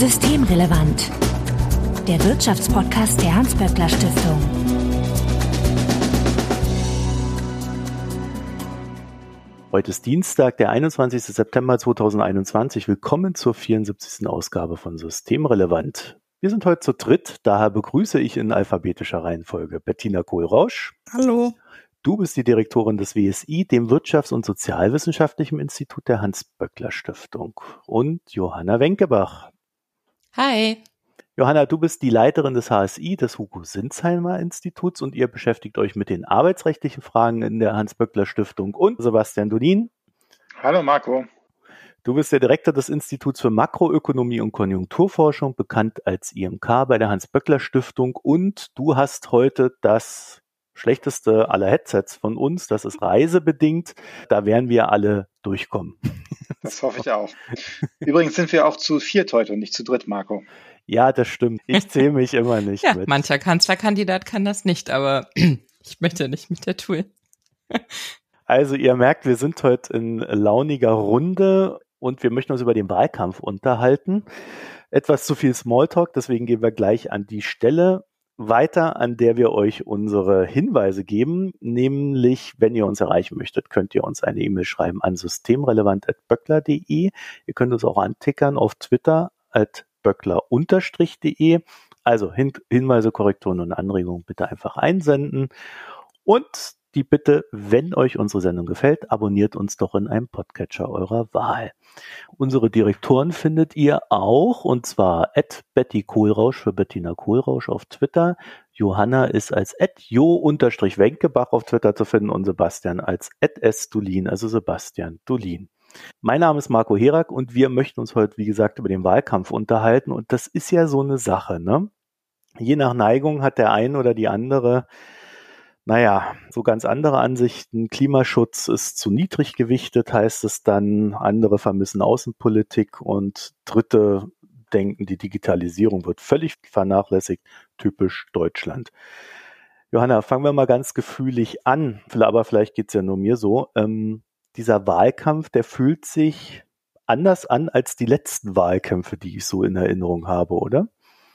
Systemrelevant. Der Wirtschaftspodcast der Hans-Böckler Stiftung. Heute ist Dienstag, der 21. September 2021. Willkommen zur 74. Ausgabe von Systemrelevant. Wir sind heute zu dritt, daher begrüße ich in alphabetischer Reihenfolge Bettina Kohlrausch. Hallo. Du bist die Direktorin des WSI, dem Wirtschafts- und Sozialwissenschaftlichen Institut der Hans-Böckler Stiftung. Und Johanna Wenkebach. Hi. Johanna, du bist die Leiterin des HSI, des Hugo Sinsheimer Instituts, und ihr beschäftigt euch mit den arbeitsrechtlichen Fragen in der Hans-Böckler Stiftung. Und Sebastian Dolin. Hallo Marco. Du bist der Direktor des Instituts für Makroökonomie und Konjunkturforschung, bekannt als IMK bei der Hans-Böckler Stiftung. Und du hast heute das schlechteste aller Headsets von uns. Das ist reisebedingt. Da werden wir alle durchkommen. Das hoffe ich auch. Übrigens sind wir auch zu viert heute und nicht zu dritt, Marco. Ja, das stimmt. Ich zähle mich immer nicht ja, mit. Mancher Kanzlerkandidat kann das nicht, aber ich möchte nicht mit der Tour. Also ihr merkt, wir sind heute in launiger Runde und wir möchten uns über den Wahlkampf unterhalten. Etwas zu viel Smalltalk, deswegen gehen wir gleich an die Stelle weiter, an der wir euch unsere Hinweise geben, nämlich wenn ihr uns erreichen möchtet, könnt ihr uns eine E-Mail schreiben an systemrelevant.böckler.de. Ihr könnt uns auch antickern auf Twitter at böckler-de. Also Hin Hinweise, Korrekturen und Anregungen bitte einfach einsenden. Und die Bitte, wenn euch unsere Sendung gefällt, abonniert uns doch in einem Podcatcher eurer Wahl. Unsere Direktoren findet ihr auch, und zwar at Betty Kohlrausch für Bettina Kohlrausch auf Twitter. Johanna ist als at jo-wenkebach auf Twitter zu finden und Sebastian als at s-dulin, also Sebastian Dulin. Mein Name ist Marco Herak und wir möchten uns heute, wie gesagt, über den Wahlkampf unterhalten. Und das ist ja so eine Sache, ne? Je nach Neigung hat der ein oder die andere naja, so ganz andere Ansichten. Klimaschutz ist zu niedrig gewichtet, heißt es dann. Andere vermissen Außenpolitik und Dritte denken, die Digitalisierung wird völlig vernachlässigt. Typisch Deutschland. Johanna, fangen wir mal ganz gefühlig an. Aber vielleicht geht's ja nur mir so. Ähm, dieser Wahlkampf, der fühlt sich anders an als die letzten Wahlkämpfe, die ich so in Erinnerung habe, oder?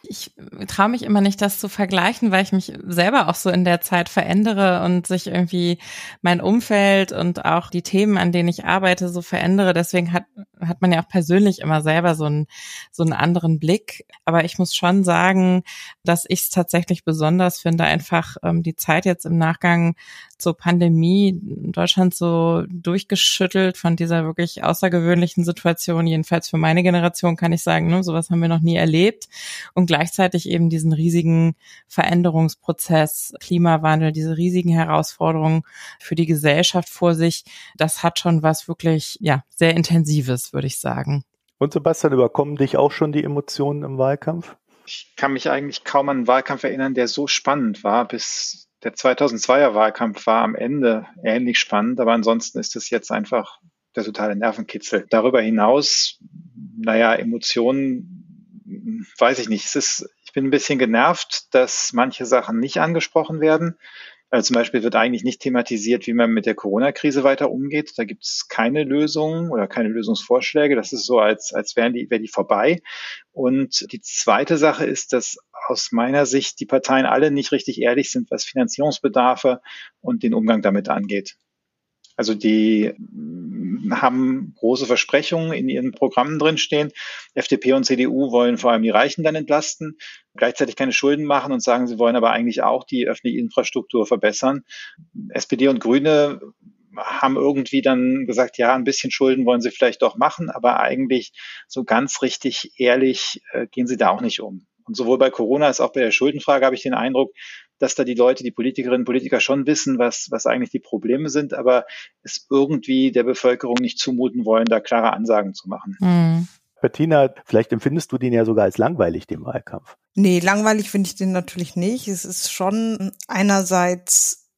Ich traue mich immer nicht, das zu vergleichen, weil ich mich selber auch so in der Zeit verändere und sich irgendwie mein Umfeld und auch die Themen, an denen ich arbeite, so verändere. Deswegen hat, hat man ja auch persönlich immer selber so einen, so einen anderen Blick. Aber ich muss schon sagen, dass ich es tatsächlich besonders finde, einfach ähm, die Zeit jetzt im Nachgang zur Pandemie Deutschland so durchgeschüttelt von dieser wirklich außergewöhnlichen Situation. Jedenfalls für meine Generation kann ich sagen, ne, sowas haben wir noch nie erlebt. Und gleichzeitig eben diesen riesigen Veränderungsprozess, Klimawandel, diese riesigen Herausforderungen für die Gesellschaft vor sich. Das hat schon was wirklich, ja, sehr Intensives, würde ich sagen. Und Sebastian, überkommen dich auch schon die Emotionen im Wahlkampf? Ich kann mich eigentlich kaum an einen Wahlkampf erinnern, der so spannend war, bis der 2002er Wahlkampf war am Ende ähnlich spannend, aber ansonsten ist es jetzt einfach der totale Nervenkitzel. Darüber hinaus, naja, Emotionen, weiß ich nicht. Es ist, ich bin ein bisschen genervt, dass manche Sachen nicht angesprochen werden. Also zum Beispiel wird eigentlich nicht thematisiert, wie man mit der Corona-Krise weiter umgeht. Da gibt es keine Lösungen oder keine Lösungsvorschläge. Das ist so, als, als wären die, wäre die vorbei. Und die zweite Sache ist, dass aus meiner Sicht die Parteien alle nicht richtig ehrlich sind, was Finanzierungsbedarfe und den Umgang damit angeht. Also die haben große Versprechungen in ihren Programmen drinstehen. FDP und CDU wollen vor allem die Reichen dann entlasten, gleichzeitig keine Schulden machen und sagen, sie wollen aber eigentlich auch die öffentliche Infrastruktur verbessern. SPD und Grüne haben irgendwie dann gesagt, ja, ein bisschen Schulden wollen sie vielleicht doch machen, aber eigentlich so ganz richtig ehrlich äh, gehen sie da auch nicht um. Und sowohl bei Corona als auch bei der Schuldenfrage habe ich den Eindruck, dass da die Leute, die Politikerinnen und Politiker schon wissen, was, was eigentlich die Probleme sind, aber es irgendwie der Bevölkerung nicht zumuten wollen, da klare Ansagen zu machen. Mhm. Bettina, vielleicht empfindest du den ja sogar als langweilig, den Wahlkampf. Nee, langweilig finde ich den natürlich nicht. Es ist schon einerseits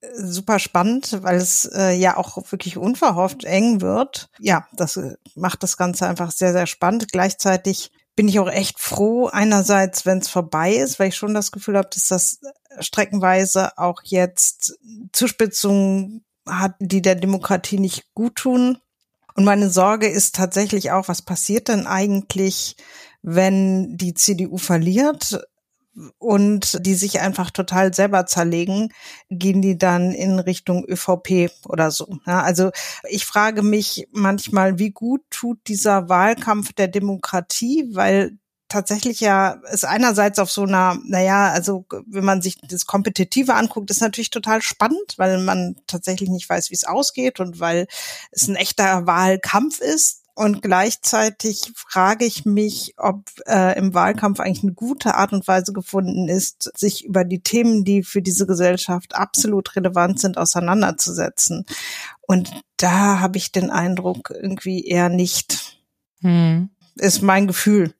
äh, super spannend, weil es äh, ja auch wirklich unverhofft eng wird. Ja, das äh, macht das Ganze einfach sehr, sehr spannend. Gleichzeitig bin ich auch echt froh, einerseits, wenn es vorbei ist, weil ich schon das Gefühl habe, dass das streckenweise auch jetzt Zuspitzungen hat, die der Demokratie nicht gut tun. Und meine Sorge ist tatsächlich auch, was passiert denn eigentlich, wenn die CDU verliert, und die sich einfach total selber zerlegen, gehen die dann in Richtung ÖVP oder so. Ja, also ich frage mich manchmal, wie gut tut dieser Wahlkampf der Demokratie, weil tatsächlich ja es einerseits auf so einer, naja, also wenn man sich das Kompetitive anguckt, ist natürlich total spannend, weil man tatsächlich nicht weiß, wie es ausgeht und weil es ein echter Wahlkampf ist. Und gleichzeitig frage ich mich, ob äh, im Wahlkampf eigentlich eine gute Art und Weise gefunden ist, sich über die Themen, die für diese Gesellschaft absolut relevant sind, auseinanderzusetzen. Und da habe ich den Eindruck irgendwie eher nicht. Hm. Ist mein Gefühl.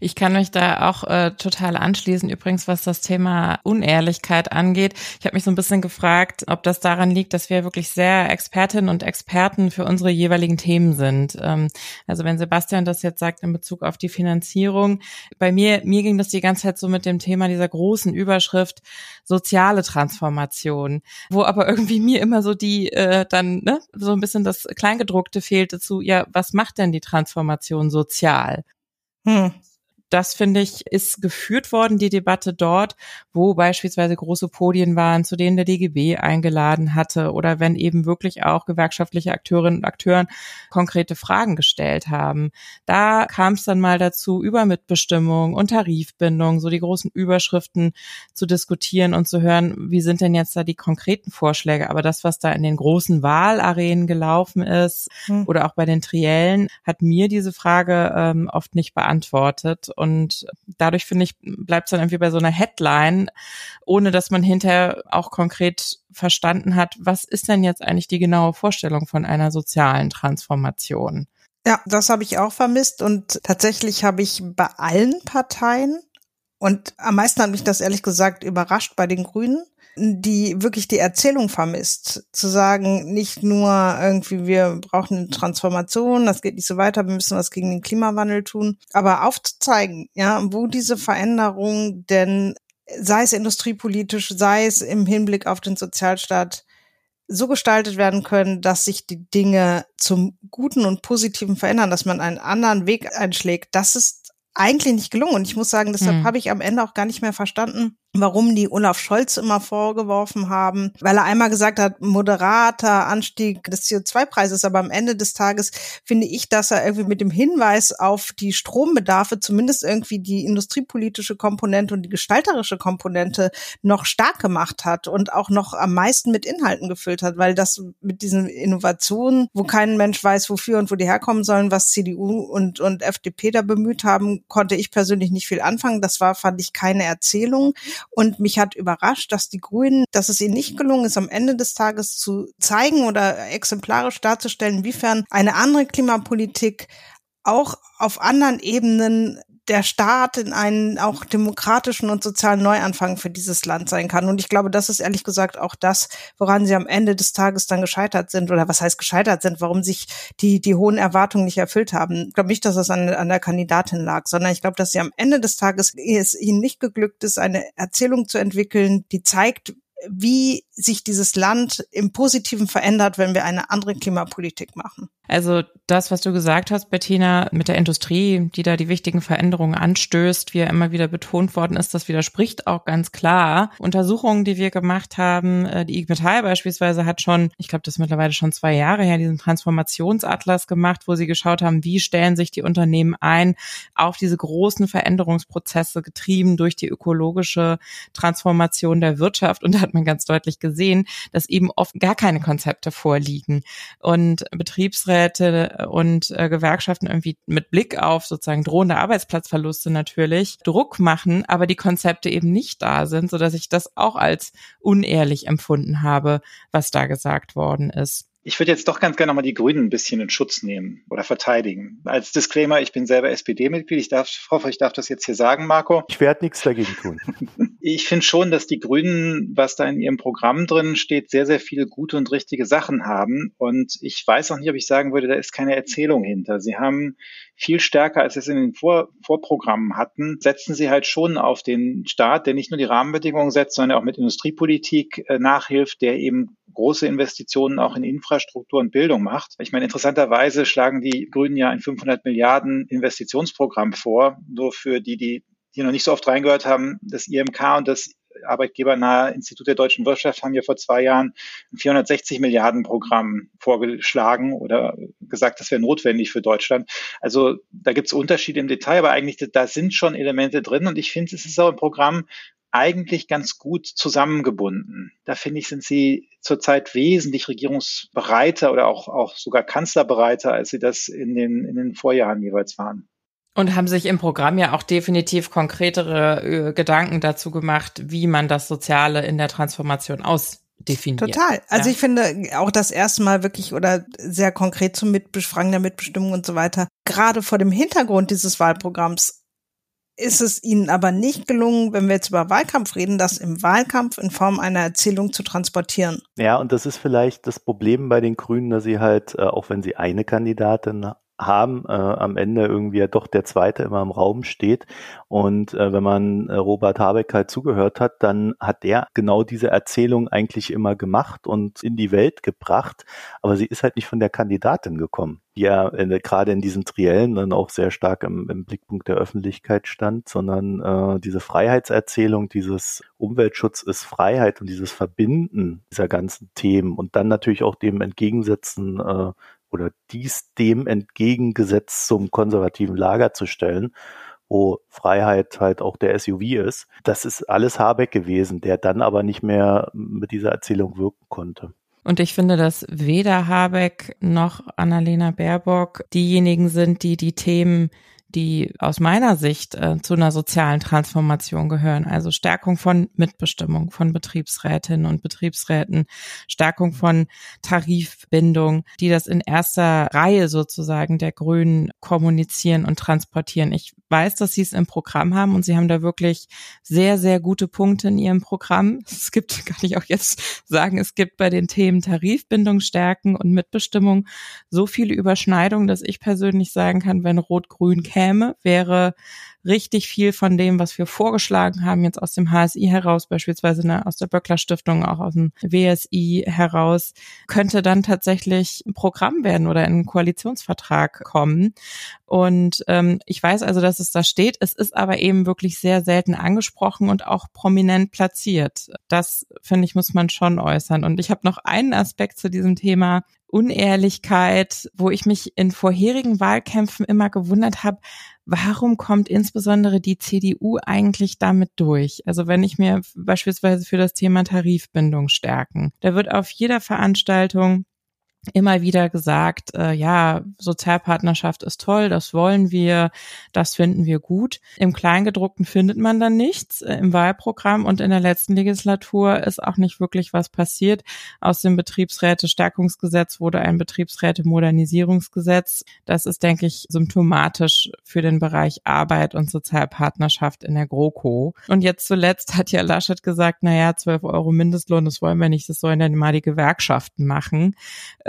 Ich kann mich da auch äh, total anschließen, übrigens, was das Thema Unehrlichkeit angeht. Ich habe mich so ein bisschen gefragt, ob das daran liegt, dass wir wirklich sehr Expertinnen und Experten für unsere jeweiligen Themen sind. Ähm, also wenn Sebastian das jetzt sagt in Bezug auf die Finanzierung, bei mir, mir ging das die ganze Zeit so mit dem Thema dieser großen Überschrift soziale Transformation, wo aber irgendwie mir immer so die äh, dann ne, so ein bisschen das Kleingedruckte fehlte zu, ja, was macht denn die Transformation sozial? Hm das finde ich, ist geführt worden, die Debatte dort, wo beispielsweise große Podien waren, zu denen der DGB eingeladen hatte oder wenn eben wirklich auch gewerkschaftliche Akteurinnen und Akteuren konkrete Fragen gestellt haben. Da kam es dann mal dazu, über Mitbestimmung und Tarifbindung, so die großen Überschriften zu diskutieren und zu hören, wie sind denn jetzt da die konkreten Vorschläge. Aber das, was da in den großen Wahlarenen gelaufen ist hm. oder auch bei den Triellen, hat mir diese Frage ähm, oft nicht beantwortet. Und dadurch finde ich, bleibt es dann irgendwie bei so einer Headline, ohne dass man hinterher auch konkret verstanden hat, was ist denn jetzt eigentlich die genaue Vorstellung von einer sozialen Transformation? Ja, das habe ich auch vermisst und tatsächlich habe ich bei allen Parteien und am meisten hat mich das ehrlich gesagt überrascht bei den Grünen, die wirklich die Erzählung vermisst. Zu sagen, nicht nur irgendwie, wir brauchen eine Transformation, das geht nicht so weiter, wir müssen was gegen den Klimawandel tun, aber aufzuzeigen, ja, wo diese Veränderung denn, sei es industriepolitisch, sei es im Hinblick auf den Sozialstaat, so gestaltet werden können, dass sich die Dinge zum Guten und Positiven verändern, dass man einen anderen Weg einschlägt. Das ist eigentlich nicht gelungen. Und ich muss sagen, deshalb hm. habe ich am Ende auch gar nicht mehr verstanden, warum die Olaf Scholz immer vorgeworfen haben, weil er einmal gesagt hat, moderater Anstieg des CO2-Preises, aber am Ende des Tages finde ich, dass er irgendwie mit dem Hinweis auf die Strombedarfe zumindest irgendwie die industriepolitische Komponente und die gestalterische Komponente noch stark gemacht hat und auch noch am meisten mit Inhalten gefüllt hat, weil das mit diesen Innovationen, wo kein Mensch weiß, wofür und wo die herkommen sollen, was CDU und, und FDP da bemüht haben, konnte ich persönlich nicht viel anfangen. Das war, fand ich, keine Erzählung. Und mich hat überrascht, dass die Grünen, dass es ihnen nicht gelungen ist, am Ende des Tages zu zeigen oder exemplarisch darzustellen, inwiefern eine andere Klimapolitik auch auf anderen Ebenen der Staat in einen auch demokratischen und sozialen Neuanfang für dieses Land sein kann. Und ich glaube, das ist ehrlich gesagt auch das, woran sie am Ende des Tages dann gescheitert sind oder was heißt gescheitert sind, warum sich die, die hohen Erwartungen nicht erfüllt haben. Ich glaube nicht, dass es an, an der Kandidatin lag, sondern ich glaube, dass sie am Ende des Tages es ihnen nicht geglückt ist, eine Erzählung zu entwickeln, die zeigt, wie sich dieses Land im Positiven verändert, wenn wir eine andere Klimapolitik machen. Also das, was du gesagt hast, Bettina, mit der Industrie, die da die wichtigen Veränderungen anstößt, wie ja immer wieder betont worden ist, das widerspricht auch ganz klar. Untersuchungen, die wir gemacht haben, äh, die IG Metall beispielsweise hat schon, ich glaube, das ist mittlerweile schon zwei Jahre her, diesen Transformationsatlas gemacht, wo sie geschaut haben, wie stellen sich die Unternehmen ein auf diese großen Veränderungsprozesse, getrieben durch die ökologische Transformation der Wirtschaft. Und da hat man ganz deutlich gesehen, dass eben oft gar keine Konzepte vorliegen. Und Betriebsräte und äh, Gewerkschaften irgendwie mit Blick auf sozusagen drohende Arbeitsplatzverluste natürlich Druck machen, aber die Konzepte eben nicht da sind, so dass ich das auch als unehrlich empfunden habe, was da gesagt worden ist. Ich würde jetzt doch ganz gerne nochmal die Grünen ein bisschen in Schutz nehmen oder verteidigen. Als Disclaimer, ich bin selber SPD-Mitglied. Ich darf, hoffe, ich darf das jetzt hier sagen, Marco. Ich werde nichts dagegen tun. Ich finde schon, dass die Grünen, was da in ihrem Programm drin steht, sehr, sehr viele gute und richtige Sachen haben. Und ich weiß auch nicht, ob ich sagen würde, da ist keine Erzählung hinter. Sie haben viel stärker, als sie es in den Vor Vorprogrammen hatten, setzen sie halt schon auf den Staat, der nicht nur die Rahmenbedingungen setzt, sondern auch mit Industriepolitik äh, nachhilft, der eben große Investitionen auch in Infrastruktur und Bildung macht. Ich meine, interessanterweise schlagen die Grünen ja ein 500 Milliarden Investitionsprogramm vor, nur für die, die die noch nicht so oft reingehört haben, das IMK und das arbeitgebernahe Institut der deutschen Wirtschaft haben ja vor zwei Jahren ein 460 Milliarden Programm vorgeschlagen oder gesagt, das wäre notwendig für Deutschland. Also da gibt es Unterschiede im Detail, aber eigentlich da sind schon Elemente drin und ich finde, es ist auch ein Programm eigentlich ganz gut zusammengebunden. Da finde ich, sind sie zurzeit wesentlich regierungsbereiter oder auch, auch sogar kanzlerbereiter, als sie das in den, in den Vorjahren jeweils waren. Und haben sich im Programm ja auch definitiv konkretere äh, Gedanken dazu gemacht, wie man das Soziale in der Transformation ausdefiniert. Total. Also ja. ich finde auch das erste Mal wirklich oder sehr konkret zum Mitbefragen der Mitbestimmung und so weiter. Gerade vor dem Hintergrund dieses Wahlprogramms ist es ihnen aber nicht gelungen, wenn wir jetzt über Wahlkampf reden, das im Wahlkampf in Form einer Erzählung zu transportieren. Ja, und das ist vielleicht das Problem bei den Grünen, dass sie halt, äh, auch wenn sie eine Kandidatin haben, äh, am Ende irgendwie ja doch der Zweite immer im Raum steht. Und äh, wenn man äh, Robert Habeck halt zugehört hat, dann hat der genau diese Erzählung eigentlich immer gemacht und in die Welt gebracht. Aber sie ist halt nicht von der Kandidatin gekommen, die ja äh, gerade in diesen Triellen dann auch sehr stark im, im Blickpunkt der Öffentlichkeit stand, sondern äh, diese Freiheitserzählung, dieses Umweltschutz ist Freiheit und dieses Verbinden dieser ganzen Themen und dann natürlich auch dem entgegensetzen, äh, oder dies dem entgegengesetzt zum konservativen Lager zu stellen, wo Freiheit halt auch der SUV ist. Das ist alles Habeck gewesen, der dann aber nicht mehr mit dieser Erzählung wirken konnte. Und ich finde, dass weder Habeck noch Annalena Baerbock diejenigen sind, die die Themen die aus meiner Sicht äh, zu einer sozialen Transformation gehören. Also Stärkung von Mitbestimmung von Betriebsrätinnen und Betriebsräten, Stärkung von Tarifbindung, die das in erster Reihe sozusagen der Grünen kommunizieren und transportieren. Ich weiß, dass sie es im Programm haben und sie haben da wirklich sehr, sehr gute Punkte in ihrem Programm. Es gibt, kann ich auch jetzt sagen, es gibt bei den Themen Tarifbindung, Stärken und Mitbestimmung so viele Überschneidungen, dass ich persönlich sagen kann, wenn Rot-Grün käme, wäre richtig viel von dem, was wir vorgeschlagen haben, jetzt aus dem HSI heraus, beispielsweise ne, aus der Böckler Stiftung, auch aus dem WSI heraus, könnte dann tatsächlich ein Programm werden oder in einen Koalitionsvertrag kommen. Und ähm, ich weiß also, dass es da steht. Es ist aber eben wirklich sehr selten angesprochen und auch prominent platziert. Das, finde ich, muss man schon äußern. Und ich habe noch einen Aspekt zu diesem Thema, Unehrlichkeit, wo ich mich in vorherigen Wahlkämpfen immer gewundert habe, warum kommt insbesondere die CDU eigentlich damit durch? Also wenn ich mir beispielsweise für das Thema Tarifbindung stärken, da wird auf jeder Veranstaltung immer wieder gesagt, äh, ja, Sozialpartnerschaft ist toll, das wollen wir, das finden wir gut. Im Kleingedruckten findet man dann nichts äh, im Wahlprogramm und in der letzten Legislatur ist auch nicht wirklich was passiert. Aus dem Betriebsräte-Stärkungsgesetz wurde ein Betriebsräte-Modernisierungsgesetz. Das ist, denke ich, symptomatisch für den Bereich Arbeit und Sozialpartnerschaft in der GroKo. Und jetzt zuletzt hat ja Laschet gesagt, naja, 12 Euro Mindestlohn, das wollen wir nicht, das sollen dann mal die Gewerkschaften machen.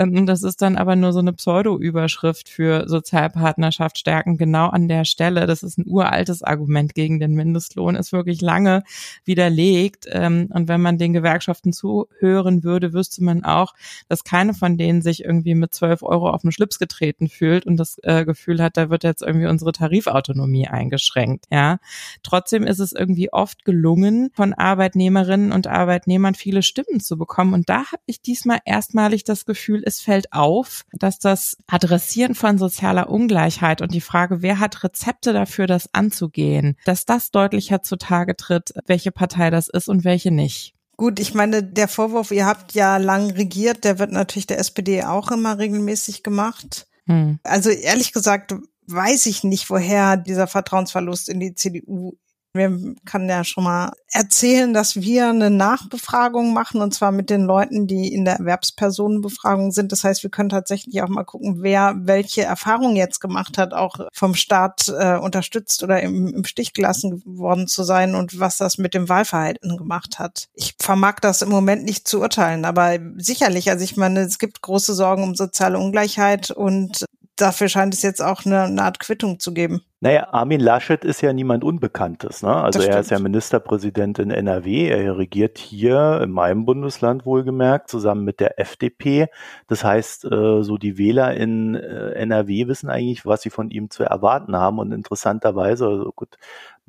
Ähm, das ist dann aber nur so eine Pseudo-Überschrift für Sozialpartnerschaft stärken genau an der Stelle. Das ist ein uraltes Argument gegen den Mindestlohn, ist wirklich lange widerlegt. Ähm, und wenn man den Gewerkschaften zuhören würde, wüsste man auch, dass keine von denen sich irgendwie mit 12 Euro auf den Schlips getreten fühlt und das äh, Gefühl hat, da wird jetzt irgendwie unsere Tarifautonomie eingeschränkt. Ja, trotzdem ist es irgendwie oft gelungen, von Arbeitnehmerinnen und Arbeitnehmern viele Stimmen zu bekommen. Und da habe ich diesmal erstmalig das Gefühl, es fällt auf, dass das Adressieren von sozialer Ungleichheit und die Frage, wer hat Rezepte dafür, das anzugehen, dass das deutlicher zutage tritt, welche Partei das ist und welche nicht. Gut, ich meine, der Vorwurf, ihr habt ja lang regiert, der wird natürlich der SPD auch immer regelmäßig gemacht. Hm. Also ehrlich gesagt weiß ich nicht, woher dieser Vertrauensverlust in die CDU wir kann ja schon mal erzählen, dass wir eine Nachbefragung machen und zwar mit den Leuten, die in der Erwerbspersonenbefragung sind. Das heißt, wir können tatsächlich auch mal gucken, wer welche Erfahrungen jetzt gemacht hat, auch vom Staat äh, unterstützt oder im, im Stich gelassen worden zu sein und was das mit dem Wahlverhalten gemacht hat. Ich vermag das im Moment nicht zu urteilen, aber sicherlich, also ich meine, es gibt große Sorgen um soziale Ungleichheit und dafür scheint es jetzt auch eine, eine Art Quittung zu geben. Naja, Armin Laschet ist ja niemand Unbekanntes. Ne? Also er ist ja Ministerpräsident in NRW. Er regiert hier in meinem Bundesland wohlgemerkt zusammen mit der FDP. Das heißt, äh, so die Wähler in äh, NRW wissen eigentlich, was sie von ihm zu erwarten haben. Und interessanterweise, also gut,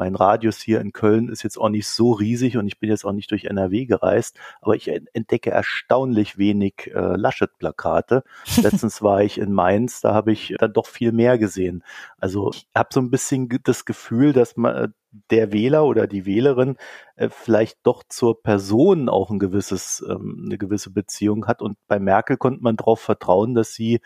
mein Radius hier in Köln ist jetzt auch nicht so riesig und ich bin jetzt auch nicht durch NRW gereist, aber ich entdecke erstaunlich wenig äh, Laschet-Plakate. Letztens war ich in Mainz, da habe ich dann doch viel mehr gesehen. Also ich habe so ein bisschen das Gefühl, dass man der Wähler oder die Wählerin äh, vielleicht doch zur Person auch ein gewisses, ähm, eine gewisse Beziehung hat. Und bei Merkel konnte man darauf vertrauen, dass sie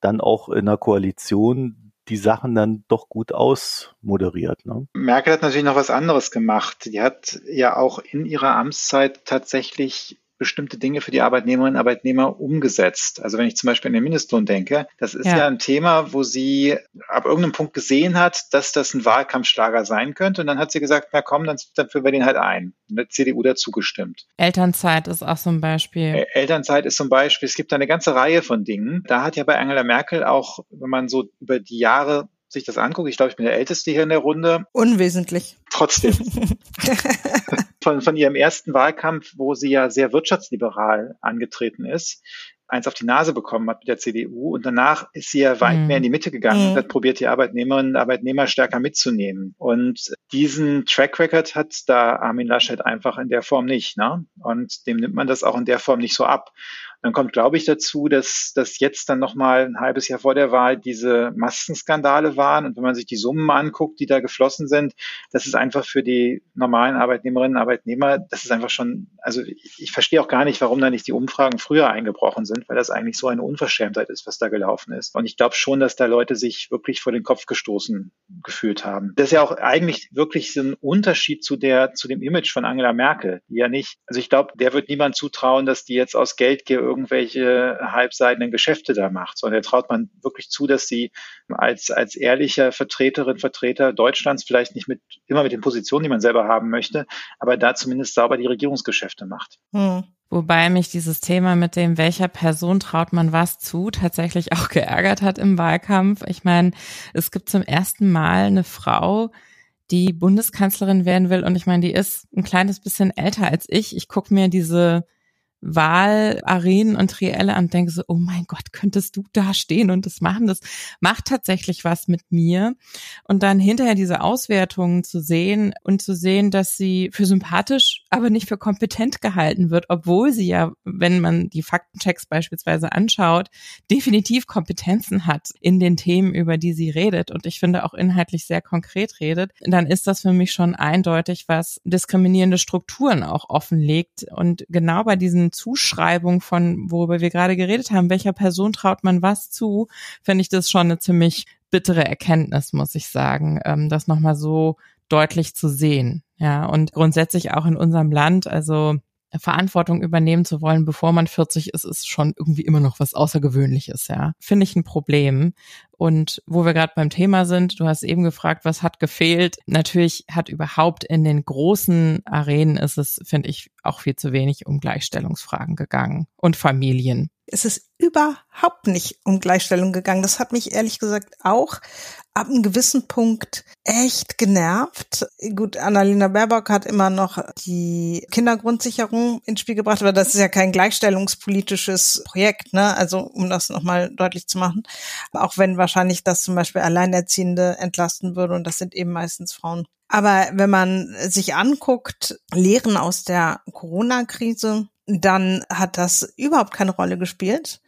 dann auch in einer Koalition die Sachen dann doch gut ausmoderiert. Ne? Merkel hat natürlich noch was anderes gemacht. Die hat ja auch in ihrer Amtszeit tatsächlich bestimmte Dinge für die Arbeitnehmerinnen und Arbeitnehmer umgesetzt. Also wenn ich zum Beispiel an den Mindestlohn denke, das ist ja. ja, ein Thema, wo sie ab irgendeinem Punkt gesehen hat, dass das ein Wahlkampfschlager sein könnte. Und dann hat sie gesagt, na komm, dann, dann führen wir den halt ein. Und der CDU dazu gestimmt. Elternzeit ist auch so ein Beispiel. Elternzeit ist zum Beispiel, es gibt da eine ganze Reihe von Dingen. Da hat ja bei Angela Merkel auch, wenn man so über die Jahre sich das anguckt, ich glaube, ich bin der Älteste hier in der Runde. Unwesentlich. Trotzdem. von, von ihrem ersten Wahlkampf, wo sie ja sehr wirtschaftsliberal angetreten ist, eins auf die Nase bekommen hat mit der CDU und danach ist sie ja weit mhm. mehr in die Mitte gegangen mhm. und hat probiert, die Arbeitnehmerinnen und Arbeitnehmer stärker mitzunehmen. Und diesen Track Record hat da Armin Laschet einfach in der Form nicht. Ne? Und dem nimmt man das auch in der Form nicht so ab. Dann kommt, glaube ich, dazu, dass, dass jetzt dann nochmal ein halbes Jahr vor der Wahl diese Massenskandale waren. Und wenn man sich die Summen anguckt, die da geflossen sind, das ist einfach für die normalen Arbeitnehmerinnen und Arbeitnehmer, das ist einfach schon, also ich, ich verstehe auch gar nicht, warum da nicht die Umfragen früher eingebrochen sind, weil das eigentlich so eine Unverschämtheit ist, was da gelaufen ist. Und ich glaube schon, dass da Leute sich wirklich vor den Kopf gestoßen gefühlt haben. Das ist ja auch eigentlich wirklich so ein Unterschied zu der, zu dem Image von Angela Merkel, die ja nicht, also ich glaube, der wird niemand zutrauen, dass die jetzt aus Geldgier irgendwelche halbseidenen Geschäfte da macht, sondern er traut man wirklich zu, dass sie als, als ehrlicher Vertreterin, Vertreter Deutschlands vielleicht nicht mit, immer mit den Positionen, die man selber haben möchte, aber da zumindest sauber die Regierungsgeschäfte macht. Hm. Wobei mich dieses Thema mit dem, welcher Person traut man was zu, tatsächlich auch geärgert hat im Wahlkampf. Ich meine, es gibt zum ersten Mal eine Frau, die Bundeskanzlerin werden will. Und ich meine, die ist ein kleines bisschen älter als ich. Ich gucke mir diese Wahlarenen und Trielle und denke so, oh mein Gott, könntest du da stehen und das machen? Das macht tatsächlich was mit mir. Und dann hinterher diese Auswertungen zu sehen und zu sehen, dass sie für sympathisch, aber nicht für kompetent gehalten wird, obwohl sie ja, wenn man die Faktenchecks beispielsweise anschaut, definitiv Kompetenzen hat in den Themen, über die sie redet und ich finde auch inhaltlich sehr konkret redet, dann ist das für mich schon eindeutig, was diskriminierende Strukturen auch offenlegt. Und genau bei diesen Zuschreibung von, worüber wir gerade geredet haben, welcher Person traut man was zu, finde ich das schon eine ziemlich bittere Erkenntnis, muss ich sagen, ähm, das nochmal so deutlich zu sehen. Ja, und grundsätzlich auch in unserem Land, also Verantwortung übernehmen zu wollen, bevor man 40 ist, ist schon irgendwie immer noch was Außergewöhnliches, ja. Finde ich ein Problem. Und wo wir gerade beim Thema sind, du hast eben gefragt, was hat gefehlt? Natürlich hat überhaupt in den großen Arenen ist es, finde ich, auch viel zu wenig um Gleichstellungsfragen gegangen und Familien. Es ist überhaupt nicht um Gleichstellung gegangen. Das hat mich ehrlich gesagt auch ab einem gewissen Punkt echt genervt. Gut, Annalena Baerbock hat immer noch die Kindergrundsicherung ins Spiel gebracht, aber das ist ja kein gleichstellungspolitisches Projekt, ne? Also um das nochmal deutlich zu machen. Auch wenn wahrscheinlich das zum Beispiel Alleinerziehende entlasten würde und das sind eben meistens Frauen. Aber wenn man sich anguckt, Lehren aus der Corona-Krise, dann hat das überhaupt keine Rolle gespielt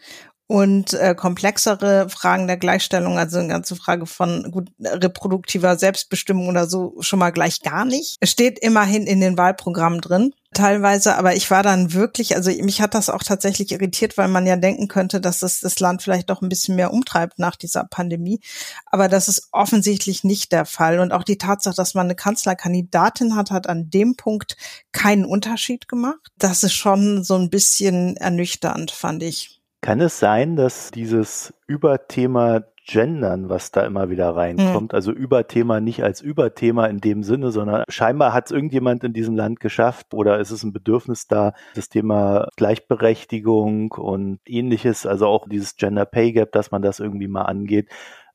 und äh, komplexere Fragen der Gleichstellung, also eine ganze Frage von gut reproduktiver Selbstbestimmung oder so schon mal gleich gar nicht. Steht immerhin in den Wahlprogrammen drin. Teilweise, aber ich war dann wirklich, also mich hat das auch tatsächlich irritiert, weil man ja denken könnte, dass es das Land vielleicht doch ein bisschen mehr umtreibt nach dieser Pandemie. Aber das ist offensichtlich nicht der Fall. Und auch die Tatsache, dass man eine Kanzlerkandidatin hat, hat an dem Punkt keinen Unterschied gemacht. Das ist schon so ein bisschen ernüchternd, fand ich. Kann es sein, dass dieses Überthema Gendern, was da immer wieder reinkommt. Mhm. Also Überthema nicht als Überthema in dem Sinne, sondern scheinbar hat es irgendjemand in diesem Land geschafft oder ist es ein Bedürfnis da, das Thema Gleichberechtigung und ähnliches, also auch dieses Gender Pay Gap, dass man das irgendwie mal angeht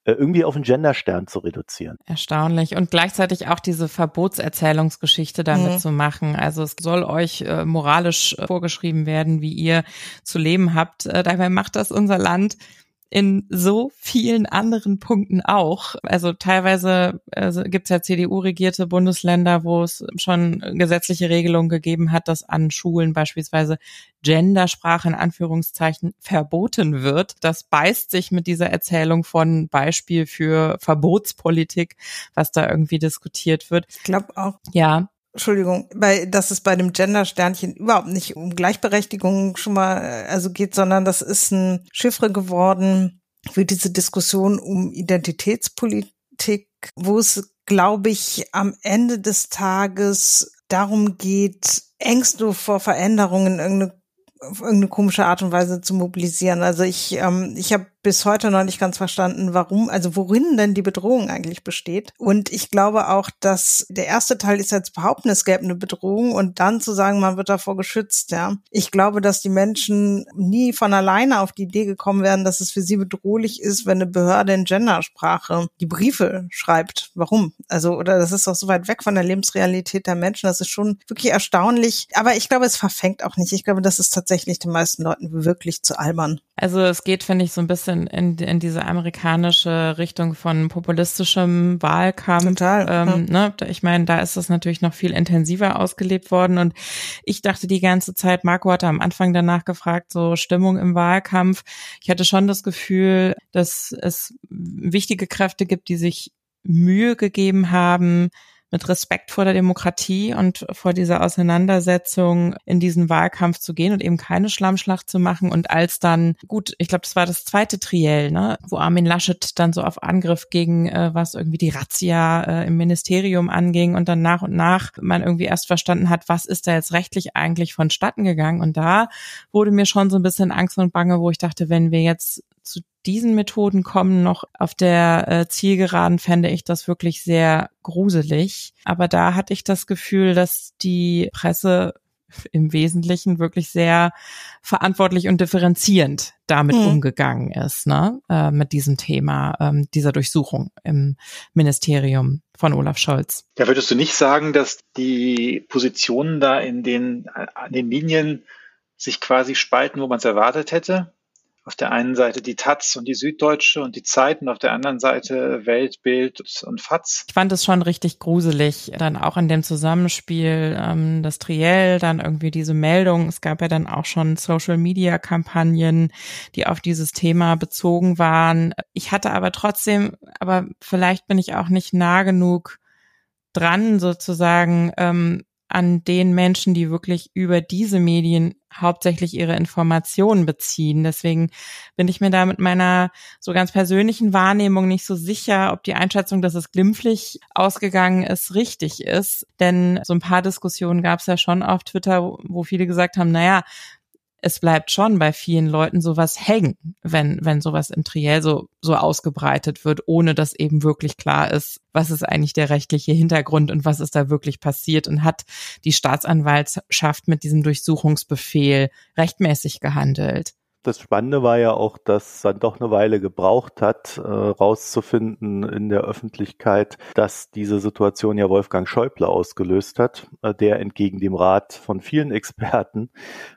äh, irgendwie auf einen Genderstern zu reduzieren. Erstaunlich. Und gleichzeitig auch diese Verbotserzählungsgeschichte damit mhm. zu machen. Also es soll euch äh, moralisch äh, vorgeschrieben werden, wie ihr zu leben habt. Äh, dabei macht das unser Land in so vielen anderen Punkten auch. Also teilweise also gibt es ja CDU-regierte Bundesländer, wo es schon gesetzliche Regelungen gegeben hat, dass an Schulen beispielsweise Gendersprache in Anführungszeichen verboten wird. Das beißt sich mit dieser Erzählung von Beispiel für Verbotspolitik, was da irgendwie diskutiert wird. Ich glaube auch. Ja. Entschuldigung, bei, dass es bei dem Gender-Sternchen überhaupt nicht um Gleichberechtigung schon mal äh, also geht, sondern das ist ein Chiffre geworden für diese Diskussion um Identitätspolitik, wo es, glaube ich, am Ende des Tages darum geht, Ängste vor Veränderungen in irgendeine auf irgendeine komische Art und Weise zu mobilisieren. Also ich, ähm, ich habe bis heute noch nicht ganz verstanden, warum, also worin denn die Bedrohung eigentlich besteht. Und ich glaube auch, dass der erste Teil ist jetzt behaupten, es gäbe eine Bedrohung und dann zu sagen, man wird davor geschützt, ja. Ich glaube, dass die Menschen nie von alleine auf die Idee gekommen wären, dass es für sie bedrohlich ist, wenn eine Behörde in Gendersprache die Briefe schreibt. Warum? Also, oder das ist doch so weit weg von der Lebensrealität der Menschen. Das ist schon wirklich erstaunlich. Aber ich glaube, es verfängt auch nicht. Ich glaube, das ist tatsächlich den meisten Leuten wirklich zu albern. Also es geht, finde ich, so ein bisschen in, in diese amerikanische Richtung von populistischem Wahlkampf. Total. Ähm, ja. ne? Ich meine, da ist das natürlich noch viel intensiver ausgelebt worden. Und ich dachte die ganze Zeit, Marco hatte am Anfang danach gefragt, so Stimmung im Wahlkampf. Ich hatte schon das Gefühl, dass es wichtige Kräfte gibt, die sich Mühe gegeben haben, mit Respekt vor der Demokratie und vor dieser Auseinandersetzung in diesen Wahlkampf zu gehen und eben keine Schlammschlacht zu machen. Und als dann, gut, ich glaube, das war das zweite Triell, ne, wo Armin Laschet dann so auf Angriff gegen äh, was irgendwie die Razzia äh, im Ministerium anging und dann nach und nach man irgendwie erst verstanden hat, was ist da jetzt rechtlich eigentlich vonstatten gegangen. Und da wurde mir schon so ein bisschen Angst und Bange, wo ich dachte, wenn wir jetzt zu diesen Methoden kommen, noch auf der äh, Zielgeraden, fände ich das wirklich sehr gruselig. Aber da hatte ich das Gefühl, dass die Presse im Wesentlichen wirklich sehr verantwortlich und differenzierend damit hm. umgegangen ist, ne, äh, mit diesem Thema, ähm, dieser Durchsuchung im Ministerium von Olaf Scholz. Ja, würdest du nicht sagen, dass die Positionen da in den, an den Linien sich quasi spalten, wo man es erwartet hätte? Auf der einen Seite die Taz und die Süddeutsche und die Zeit und auf der anderen Seite Weltbild und FATS. Ich fand es schon richtig gruselig, dann auch in dem Zusammenspiel ähm, das Triell, dann irgendwie diese Meldung. Es gab ja dann auch schon Social-Media-Kampagnen, die auf dieses Thema bezogen waren. Ich hatte aber trotzdem, aber vielleicht bin ich auch nicht nah genug dran, sozusagen, ähm, an den Menschen, die wirklich über diese Medien hauptsächlich ihre Informationen beziehen. Deswegen bin ich mir da mit meiner so ganz persönlichen Wahrnehmung nicht so sicher, ob die Einschätzung, dass es glimpflich ausgegangen ist, richtig ist. Denn so ein paar Diskussionen gab es ja schon auf Twitter, wo viele gesagt haben, naja, es bleibt schon bei vielen Leuten sowas hängen, wenn, wenn sowas im Triell so, so ausgebreitet wird, ohne dass eben wirklich klar ist, was ist eigentlich der rechtliche Hintergrund und was ist da wirklich passiert und hat die Staatsanwaltschaft mit diesem Durchsuchungsbefehl rechtmäßig gehandelt das Spannende war ja auch, dass es dann doch eine Weile gebraucht hat, äh, rauszufinden in der Öffentlichkeit, dass diese Situation ja Wolfgang Schäuble ausgelöst hat, äh, der entgegen dem Rat von vielen Experten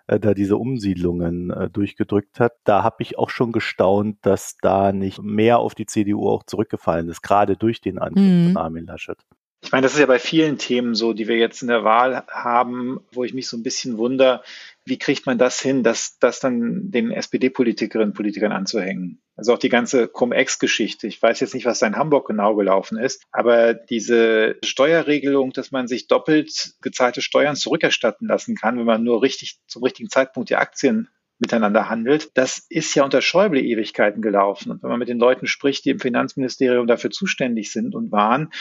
äh, da diese Umsiedlungen äh, durchgedrückt hat. Da habe ich auch schon gestaunt, dass da nicht mehr auf die CDU auch zurückgefallen ist, gerade durch den Angriff mhm. von Armin Laschet. Ich meine, das ist ja bei vielen Themen so, die wir jetzt in der Wahl haben, wo ich mich so ein bisschen wundere, wie kriegt man das hin, dass das dann den SPD-Politikerinnen und Politikern anzuhängen? Also auch die ganze Cum-Ex-Geschichte. Ich weiß jetzt nicht, was da in Hamburg genau gelaufen ist, aber diese Steuerregelung, dass man sich doppelt gezahlte Steuern zurückerstatten lassen kann, wenn man nur richtig zum richtigen Zeitpunkt die Aktien miteinander handelt. Das ist ja unter Schäuble Ewigkeiten gelaufen. Und wenn man mit den Leuten spricht, die im Finanzministerium dafür zuständig sind und waren,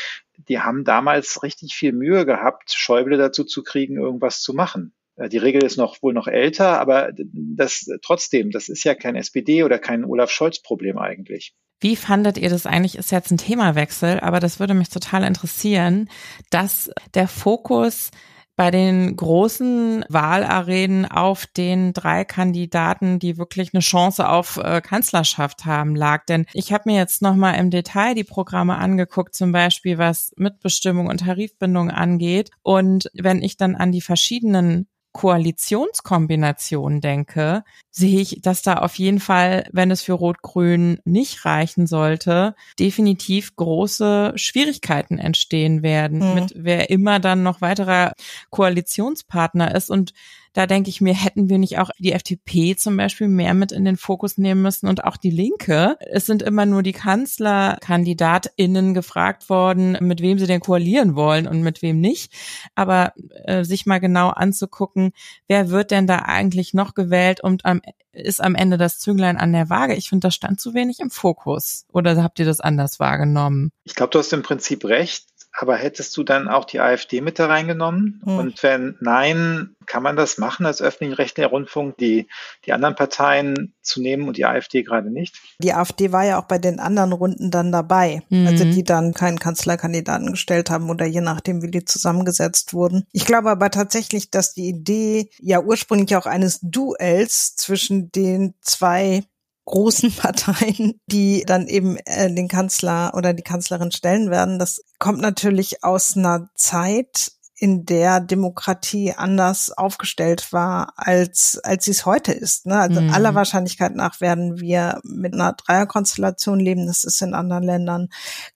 die haben damals richtig viel Mühe gehabt, Schäuble dazu zu kriegen, irgendwas zu machen. Äh, die Regel ist noch wohl noch älter, aber das trotzdem, das ist ja kein SPD oder kein Olaf Scholz Problem eigentlich. Wie fandet ihr das eigentlich? Ist jetzt ein Themawechsel, aber das würde mich total interessieren, dass der Fokus bei den großen Wahlarenen auf den drei Kandidaten, die wirklich eine Chance auf äh, Kanzlerschaft haben, lag. Denn ich habe mir jetzt nochmal im Detail die Programme angeguckt, zum Beispiel was Mitbestimmung und Tarifbindung angeht. Und wenn ich dann an die verschiedenen Koalitionskombination denke, sehe ich, dass da auf jeden Fall, wenn es für Rot-Grün nicht reichen sollte, definitiv große Schwierigkeiten entstehen werden, mhm. mit wer immer dann noch weiterer Koalitionspartner ist. Und da denke ich mir, hätten wir nicht auch die FDP zum Beispiel mehr mit in den Fokus nehmen müssen und auch die Linke. Es sind immer nur die KanzlerkandidatInnen gefragt worden, mit wem sie denn koalieren wollen und mit wem nicht. Aber äh, sich mal genau anzugucken, wer wird denn da eigentlich noch gewählt und am, ist am Ende das Zünglein an der Waage. Ich finde, das stand zu wenig im Fokus. Oder habt ihr das anders wahrgenommen? Ich glaube, du hast im Prinzip recht. Aber hättest du dann auch die AfD mit da reingenommen? Hm. Und wenn nein, kann man das machen als öffentlich-rechtlicher Rundfunk, die, die anderen Parteien zu nehmen und die AfD gerade nicht? Die AfD war ja auch bei den anderen Runden dann dabei, mhm. also die dann keinen Kanzlerkandidaten gestellt haben oder je nachdem, wie die zusammengesetzt wurden. Ich glaube aber tatsächlich, dass die Idee ja ursprünglich auch eines Duells zwischen den zwei großen Parteien, die dann eben äh, den Kanzler oder die Kanzlerin stellen werden. Das kommt natürlich aus einer Zeit, in der Demokratie anders aufgestellt war, als, als sie es heute ist. Ne? Also mhm. aller Wahrscheinlichkeit nach werden wir mit einer Dreierkonstellation leben. Das ist in anderen Ländern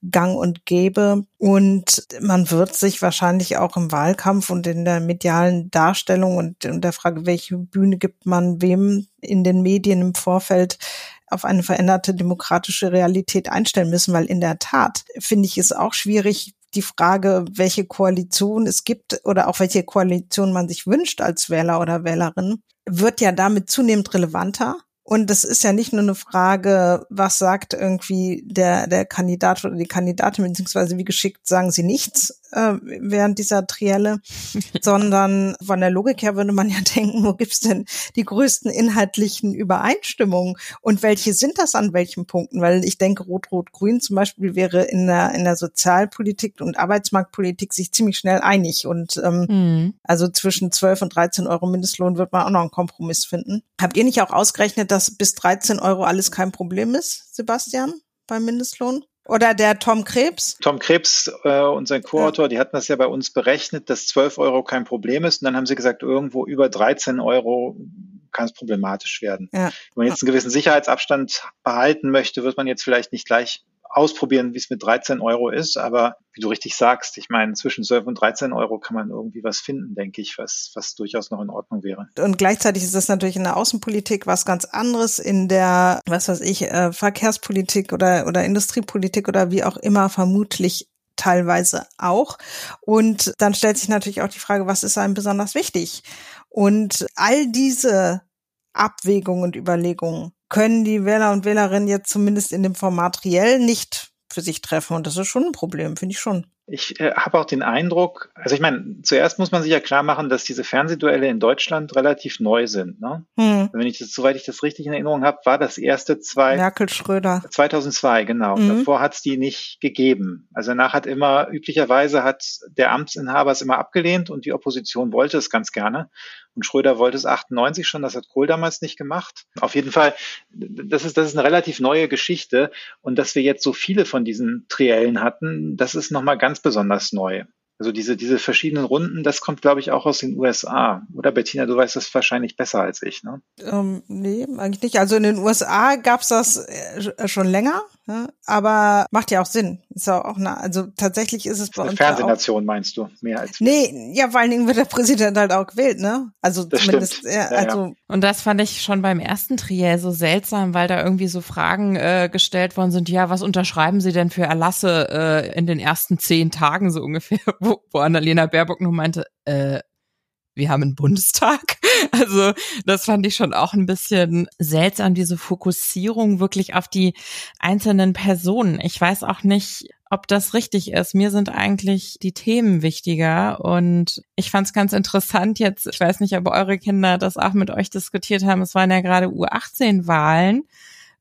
gang und gäbe. Und man wird sich wahrscheinlich auch im Wahlkampf und in der medialen Darstellung und in der Frage, welche Bühne gibt man wem in den Medien im Vorfeld auf eine veränderte demokratische Realität einstellen müssen, weil in der Tat finde ich es auch schwierig, die Frage, welche Koalition es gibt oder auch welche Koalition man sich wünscht als Wähler oder Wählerin, wird ja damit zunehmend relevanter. Und das ist ja nicht nur eine Frage, was sagt irgendwie der, der Kandidat oder die Kandidatin, beziehungsweise wie geschickt sagen sie nichts äh, während dieser Trielle, sondern von der Logik her würde man ja denken, wo gibt's denn die größten inhaltlichen Übereinstimmungen und welche sind das an welchen Punkten? Weil ich denke, Rot-Rot-Grün zum Beispiel wäre in der, in der Sozialpolitik und Arbeitsmarktpolitik sich ziemlich schnell einig und ähm, mhm. also zwischen 12 und 13 Euro Mindestlohn wird man auch noch einen Kompromiss finden. Habt ihr nicht auch ausgerechnet, dass bis 13 Euro alles kein Problem ist, Sebastian, beim Mindestlohn? Oder der Tom Krebs? Tom Krebs äh, und sein Co-Autor, ja. die hatten das ja bei uns berechnet, dass 12 Euro kein Problem ist. Und dann haben sie gesagt, irgendwo über 13 Euro kann es problematisch werden. Ja. Wenn man jetzt einen gewissen Sicherheitsabstand behalten möchte, wird man jetzt vielleicht nicht gleich ausprobieren, wie es mit 13 Euro ist. Aber wie du richtig sagst, ich meine, zwischen 12 und 13 Euro kann man irgendwie was finden, denke ich, was, was durchaus noch in Ordnung wäre. Und gleichzeitig ist das natürlich in der Außenpolitik was ganz anderes, in der, was weiß ich, äh, Verkehrspolitik oder, oder Industriepolitik oder wie auch immer vermutlich teilweise auch. Und dann stellt sich natürlich auch die Frage, was ist einem besonders wichtig? Und all diese Abwägungen und Überlegungen können die Wähler und Wählerinnen jetzt zumindest in dem Format reell nicht für sich treffen. Und das ist schon ein Problem, finde ich schon. Ich äh, habe auch den Eindruck, also ich meine, zuerst muss man sich ja klar machen, dass diese Fernsehduelle in Deutschland relativ neu sind. Ne? Hm. Wenn ich das, soweit ich das richtig in Erinnerung habe, war das erste zwei Merkel Schröder 2002 genau. Mhm. Davor hat es die nicht gegeben. Also danach hat immer üblicherweise hat der Amtsinhaber es immer abgelehnt und die Opposition wollte es ganz gerne. Und Schröder wollte es 98 schon, das hat Kohl damals nicht gemacht. Auf jeden Fall, das ist, das ist eine relativ neue Geschichte. Und dass wir jetzt so viele von diesen Triellen hatten, das ist nochmal ganz besonders neu. Also diese, diese verschiedenen Runden, das kommt, glaube ich, auch aus den USA. Oder Bettina, du weißt das wahrscheinlich besser als ich, ne? Ähm, nee, eigentlich nicht. Also in den USA gab's das äh, schon länger. Ja, aber macht ja auch Sinn. Ist ja auch eine, also tatsächlich ist es bei uns. Fernsehnation meinst du, mehr als. Nee, ja, vor allen Dingen wird der Präsident halt auch gewählt, ne? Also das zumindest, ja, also. Ja. Und das fand ich schon beim ersten Triell so seltsam, weil da irgendwie so Fragen äh, gestellt worden sind, ja, was unterschreiben Sie denn für Erlasse äh, in den ersten zehn Tagen so ungefähr, wo, wo Annalena Baerbock nur meinte, äh, wir haben einen Bundestag. Also das fand ich schon auch ein bisschen seltsam, diese Fokussierung wirklich auf die einzelnen Personen. Ich weiß auch nicht, ob das richtig ist. Mir sind eigentlich die Themen wichtiger und ich fand es ganz interessant jetzt. Ich weiß nicht, ob eure Kinder das auch mit euch diskutiert haben. Es waren ja gerade U18-Wahlen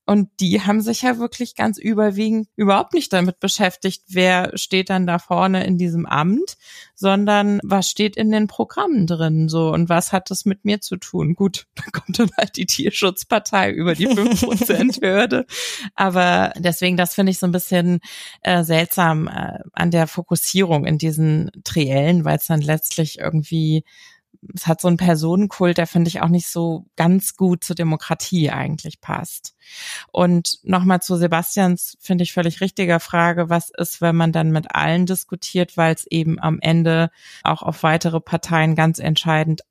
Und die haben sich ja wirklich ganz überwiegend überhaupt nicht damit beschäftigt, wer steht dann da vorne in diesem Amt, sondern was steht in den Programmen drin so und was hat das mit mir zu tun. Gut, da kommt dann halt die Tierschutzpartei über die 5%-Hürde. Aber deswegen, das finde ich so ein bisschen äh, seltsam äh, an der Fokussierung in diesen Triellen, weil es dann letztlich irgendwie es hat so einen Personenkult, der finde ich auch nicht so ganz gut zur Demokratie eigentlich passt. Und nochmal zu Sebastians, finde ich völlig richtiger Frage, was ist, wenn man dann mit allen diskutiert, weil es eben am Ende auch auf weitere Parteien ganz entscheidend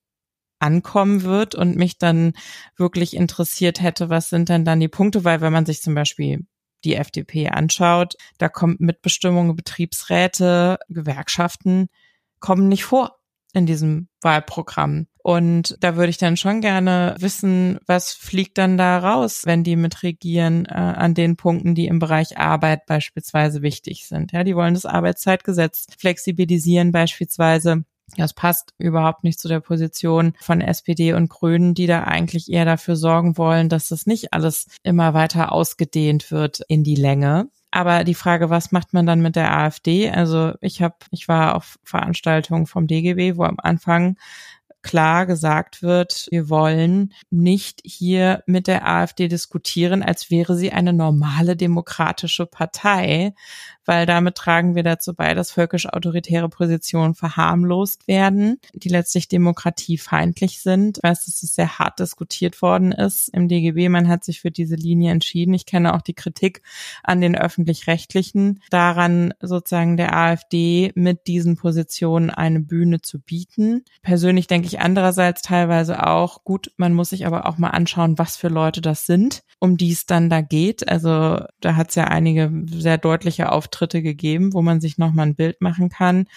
ankommen wird und mich dann wirklich interessiert hätte, was sind denn dann die Punkte, weil wenn man sich zum Beispiel die FDP anschaut, da kommt Mitbestimmung, Betriebsräte, Gewerkschaften kommen nicht vor in diesem Wahlprogramm. Und da würde ich dann schon gerne wissen, was fliegt dann da raus, wenn die mitregieren äh, an den Punkten, die im Bereich Arbeit beispielsweise wichtig sind. Ja, die wollen das Arbeitszeitgesetz flexibilisieren beispielsweise. Das passt überhaupt nicht zu der Position von SPD und Grünen, die da eigentlich eher dafür sorgen wollen, dass das nicht alles immer weiter ausgedehnt wird in die Länge. Aber die Frage, was macht man dann mit der AfD? Also ich habe, ich war auf Veranstaltungen vom DGB, wo am Anfang klar gesagt wird, wir wollen nicht hier mit der AfD diskutieren, als wäre sie eine normale demokratische Partei, weil damit tragen wir dazu bei, dass völkisch-autoritäre Positionen verharmlost werden, die letztlich demokratiefeindlich sind. Ich weiß, dass es sehr hart diskutiert worden ist im DGB. Man hat sich für diese Linie entschieden. Ich kenne auch die Kritik an den öffentlich-rechtlichen daran, sozusagen der AfD mit diesen Positionen eine Bühne zu bieten. Persönlich denke ich andererseits teilweise auch, gut, man muss sich aber auch mal anschauen, was für Leute das sind, um die es dann da geht. Also da hat es ja einige sehr deutliche Auftritte Auftritte gegeben, wo man sich nochmal ein Bild machen kann.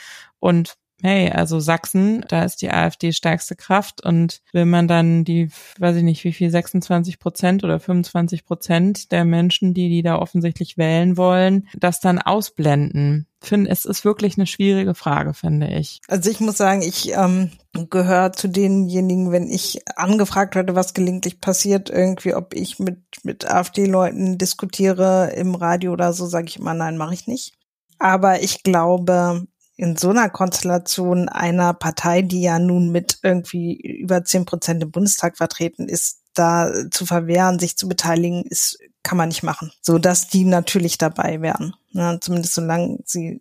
Und hey, also Sachsen, da ist die AfD stärkste Kraft und will man dann die, weiß ich nicht, wie viel, 26 Prozent oder 25 Prozent der Menschen, die die da offensichtlich wählen wollen, das dann ausblenden? finde, es ist wirklich eine schwierige Frage, finde ich. Also ich muss sagen, ich ähm, gehöre zu denjenigen, wenn ich angefragt werde, was gelegentlich passiert, irgendwie, ob ich mit, mit AfD-Leuten diskutiere im Radio oder so, sage ich immer, nein, mache ich nicht. Aber ich glaube, in so einer Konstellation einer Partei, die ja nun mit irgendwie über zehn Prozent im Bundestag vertreten ist, da zu verwehren, sich zu beteiligen, ist, kann man nicht machen. So dass die natürlich dabei wären. Ne? Zumindest solange sie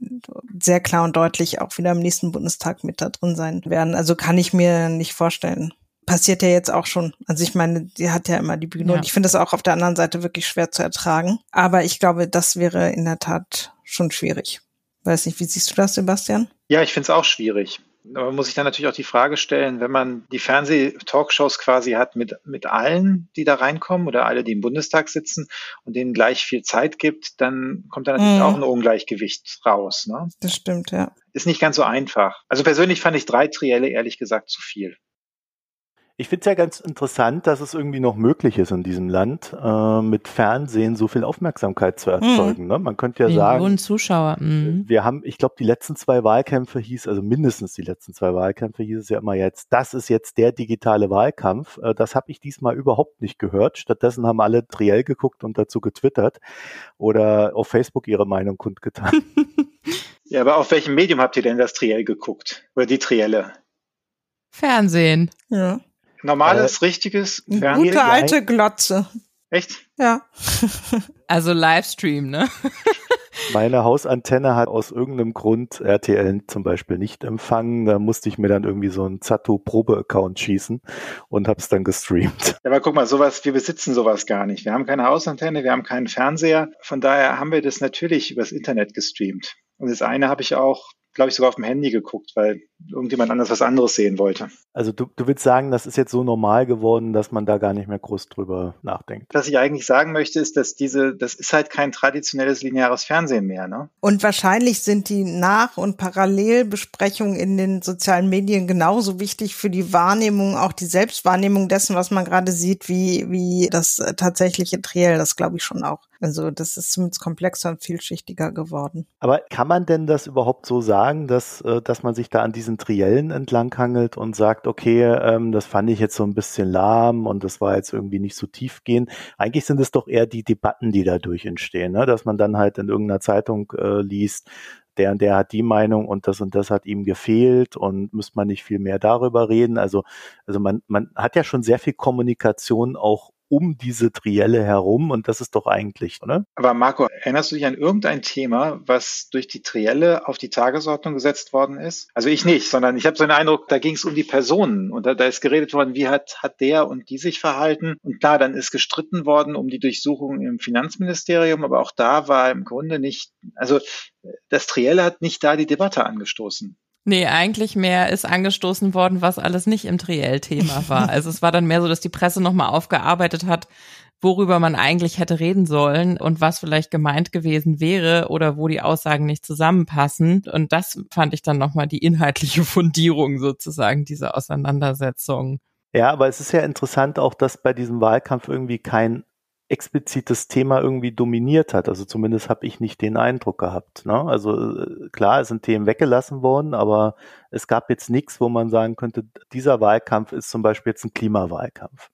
sehr klar und deutlich auch wieder im nächsten Bundestag mit da drin sein werden. Also kann ich mir nicht vorstellen. Passiert ja jetzt auch schon. Also ich meine, die hat ja immer die Bühne. Ja. Und ich finde das auch auf der anderen Seite wirklich schwer zu ertragen. Aber ich glaube, das wäre in der Tat schon schwierig. Weiß nicht, wie siehst du das, Sebastian? Ja, ich finde es auch schwierig. Aber man muss sich dann natürlich auch die Frage stellen, wenn man die Fernseh-Talkshows quasi hat mit, mit allen, die da reinkommen oder alle, die im Bundestag sitzen und denen gleich viel Zeit gibt, dann kommt da natürlich mhm. auch ein Ungleichgewicht raus. Ne? Das stimmt, ja. Ist nicht ganz so einfach. Also persönlich fand ich drei Trielle ehrlich gesagt zu viel. Ich finde es ja ganz interessant, dass es irgendwie noch möglich ist in diesem Land, äh, mit Fernsehen so viel Aufmerksamkeit zu erzeugen. Mhm. Ne? Man könnte ja Millionen sagen, Zuschauer. Mhm. wir haben, ich glaube, die letzten zwei Wahlkämpfe hieß, also mindestens die letzten zwei Wahlkämpfe hieß es ja immer jetzt, das ist jetzt der digitale Wahlkampf. Äh, das habe ich diesmal überhaupt nicht gehört. Stattdessen haben alle Triell geguckt und dazu getwittert oder auf Facebook ihre Meinung kundgetan. ja, aber auf welchem Medium habt ihr denn das Triell geguckt? Oder die Trielle? Fernsehen. Ja. Normales, äh, richtiges Fernsehen. Gute alte Glotze. Echt? Ja. also Livestream, ne? Meine Hausantenne hat aus irgendeinem Grund RTL zum Beispiel nicht empfangen. Da musste ich mir dann irgendwie so einen Zato-Probe-Account schießen und habe es dann gestreamt. Ja, aber guck mal, sowas, wir besitzen sowas gar nicht. Wir haben keine Hausantenne, wir haben keinen Fernseher. Von daher haben wir das natürlich übers Internet gestreamt. Und das eine habe ich auch glaube ich, sogar auf dem Handy geguckt, weil irgendjemand anders was anderes sehen wollte. Also du, du willst sagen, das ist jetzt so normal geworden, dass man da gar nicht mehr groß drüber nachdenkt. Was ich eigentlich sagen möchte, ist, dass diese, das ist halt kein traditionelles lineares Fernsehen mehr, ne? Und wahrscheinlich sind die Nach- und Parallelbesprechungen in den sozialen Medien genauso wichtig für die Wahrnehmung, auch die Selbstwahrnehmung dessen, was man gerade sieht, wie, wie das tatsächliche Triell. Das glaube ich schon auch. Also das ist zumindest komplexer und vielschichtiger geworden. Aber kann man denn das überhaupt so sagen, dass, äh, dass man sich da an diesen Triellen entlanghangelt und sagt, okay, ähm, das fand ich jetzt so ein bisschen lahm und das war jetzt irgendwie nicht so tiefgehend. Eigentlich sind es doch eher die Debatten, die dadurch entstehen, ne? dass man dann halt in irgendeiner Zeitung äh, liest, der und der hat die Meinung und das und das hat ihm gefehlt und müsste man nicht viel mehr darüber reden. Also, also man, man hat ja schon sehr viel Kommunikation auch um diese Trielle herum und das ist doch eigentlich, oder? Aber Marco, erinnerst du dich an irgendein Thema, was durch die Trielle auf die Tagesordnung gesetzt worden ist? Also ich nicht, sondern ich habe so den Eindruck, da ging es um die Personen und da, da ist geredet worden, wie hat, hat der und die sich verhalten und klar, dann ist gestritten worden um die Durchsuchung im Finanzministerium, aber auch da war im Grunde nicht, also das Trielle hat nicht da die Debatte angestoßen. Nee, eigentlich mehr ist angestoßen worden, was alles nicht im Triell-Thema war. Also es war dann mehr so, dass die Presse nochmal aufgearbeitet hat, worüber man eigentlich hätte reden sollen und was vielleicht gemeint gewesen wäre oder wo die Aussagen nicht zusammenpassen. Und das fand ich dann nochmal die inhaltliche Fundierung sozusagen dieser Auseinandersetzung. Ja, aber es ist ja interessant auch, dass bei diesem Wahlkampf irgendwie kein explizites Thema irgendwie dominiert hat. Also zumindest habe ich nicht den Eindruck gehabt. Ne? Also äh, klar, es sind Themen weggelassen worden, aber es gab jetzt nichts, wo man sagen könnte, dieser Wahlkampf ist zum Beispiel jetzt ein Klimawahlkampf.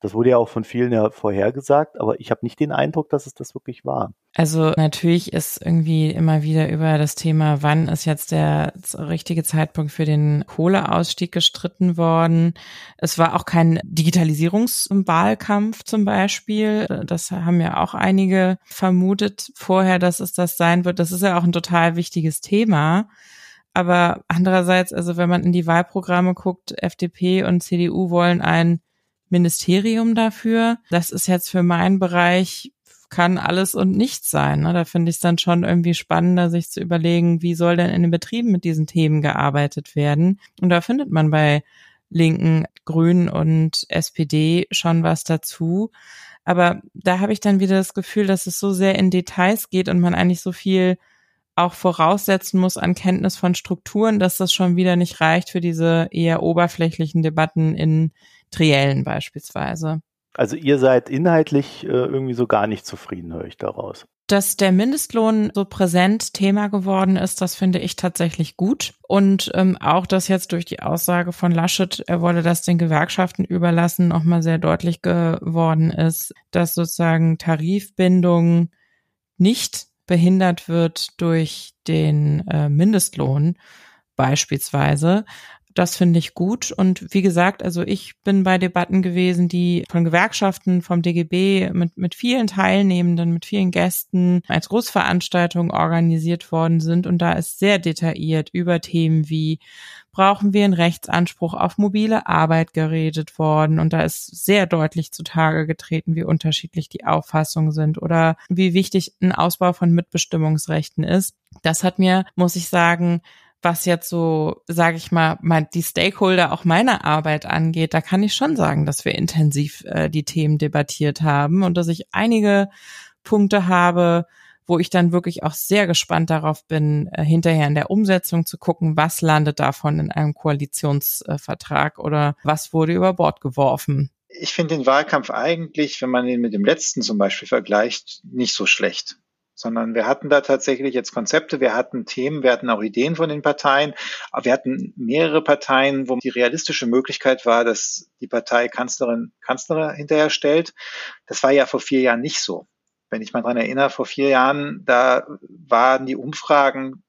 Das wurde ja auch von vielen ja vorhergesagt, aber ich habe nicht den Eindruck, dass es das wirklich war. Also natürlich ist irgendwie immer wieder über das Thema, wann ist jetzt der richtige Zeitpunkt für den Kohleausstieg gestritten worden. Es war auch kein Digitalisierungswahlkampf zum Beispiel. Das haben ja auch einige vermutet vorher, dass es das sein wird. Das ist ja auch ein total wichtiges Thema. Aber andererseits, also wenn man in die Wahlprogramme guckt, FDP und CDU wollen ein Ministerium dafür. Das ist jetzt für meinen Bereich kann alles und nichts sein. Ne? Da finde ich es dann schon irgendwie spannender, sich zu überlegen, wie soll denn in den Betrieben mit diesen Themen gearbeitet werden. Und da findet man bei Linken, Grünen und SPD schon was dazu. Aber da habe ich dann wieder das Gefühl, dass es so sehr in Details geht und man eigentlich so viel auch voraussetzen muss an Kenntnis von Strukturen, dass das schon wieder nicht reicht für diese eher oberflächlichen Debatten in Triellen beispielsweise. Also ihr seid inhaltlich äh, irgendwie so gar nicht zufrieden, höre ich daraus. Dass der Mindestlohn so präsent Thema geworden ist, das finde ich tatsächlich gut. Und ähm, auch, dass jetzt durch die Aussage von Laschet, er wolle das den Gewerkschaften überlassen, nochmal sehr deutlich geworden ist, dass sozusagen Tarifbindung nicht behindert wird durch den äh, Mindestlohn beispielsweise. Das finde ich gut. Und wie gesagt, also ich bin bei Debatten gewesen, die von Gewerkschaften, vom DGB mit, mit vielen Teilnehmenden, mit vielen Gästen als Großveranstaltungen organisiert worden sind. Und da ist sehr detailliert über Themen wie brauchen wir einen Rechtsanspruch auf mobile Arbeit geredet worden. Und da ist sehr deutlich zutage getreten, wie unterschiedlich die Auffassungen sind oder wie wichtig ein Ausbau von Mitbestimmungsrechten ist. Das hat mir, muss ich sagen, was jetzt so, sage ich mal, die Stakeholder auch meiner Arbeit angeht, da kann ich schon sagen, dass wir intensiv äh, die Themen debattiert haben und dass ich einige Punkte habe, wo ich dann wirklich auch sehr gespannt darauf bin, äh, hinterher in der Umsetzung zu gucken, was landet davon in einem Koalitionsvertrag oder was wurde über Bord geworfen. Ich finde den Wahlkampf eigentlich, wenn man ihn mit dem letzten zum Beispiel vergleicht, nicht so schlecht sondern wir hatten da tatsächlich jetzt Konzepte, wir hatten Themen, wir hatten auch Ideen von den Parteien, aber wir hatten mehrere Parteien, wo die realistische Möglichkeit war, dass die Partei Kanzlerin Kanzler hinterher stellt. Das war ja vor vier Jahren nicht so. Wenn ich mal dran erinnere, vor vier Jahren, da waren die Umfragen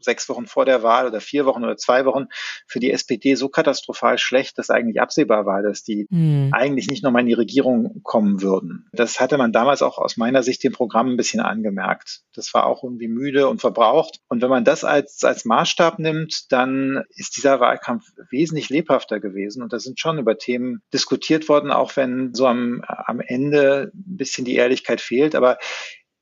sechs Wochen vor der Wahl oder vier Wochen oder zwei Wochen für die SPD so katastrophal schlecht, dass eigentlich absehbar war, dass die mhm. eigentlich nicht nochmal in die Regierung kommen würden. Das hatte man damals auch aus meiner Sicht dem Programm ein bisschen angemerkt. Das war auch irgendwie müde und verbraucht. Und wenn man das als, als Maßstab nimmt, dann ist dieser Wahlkampf wesentlich lebhafter gewesen. Und da sind schon über Themen diskutiert worden, auch wenn so am, am Ende ein bisschen die Ehrlichkeit fehlt. Aber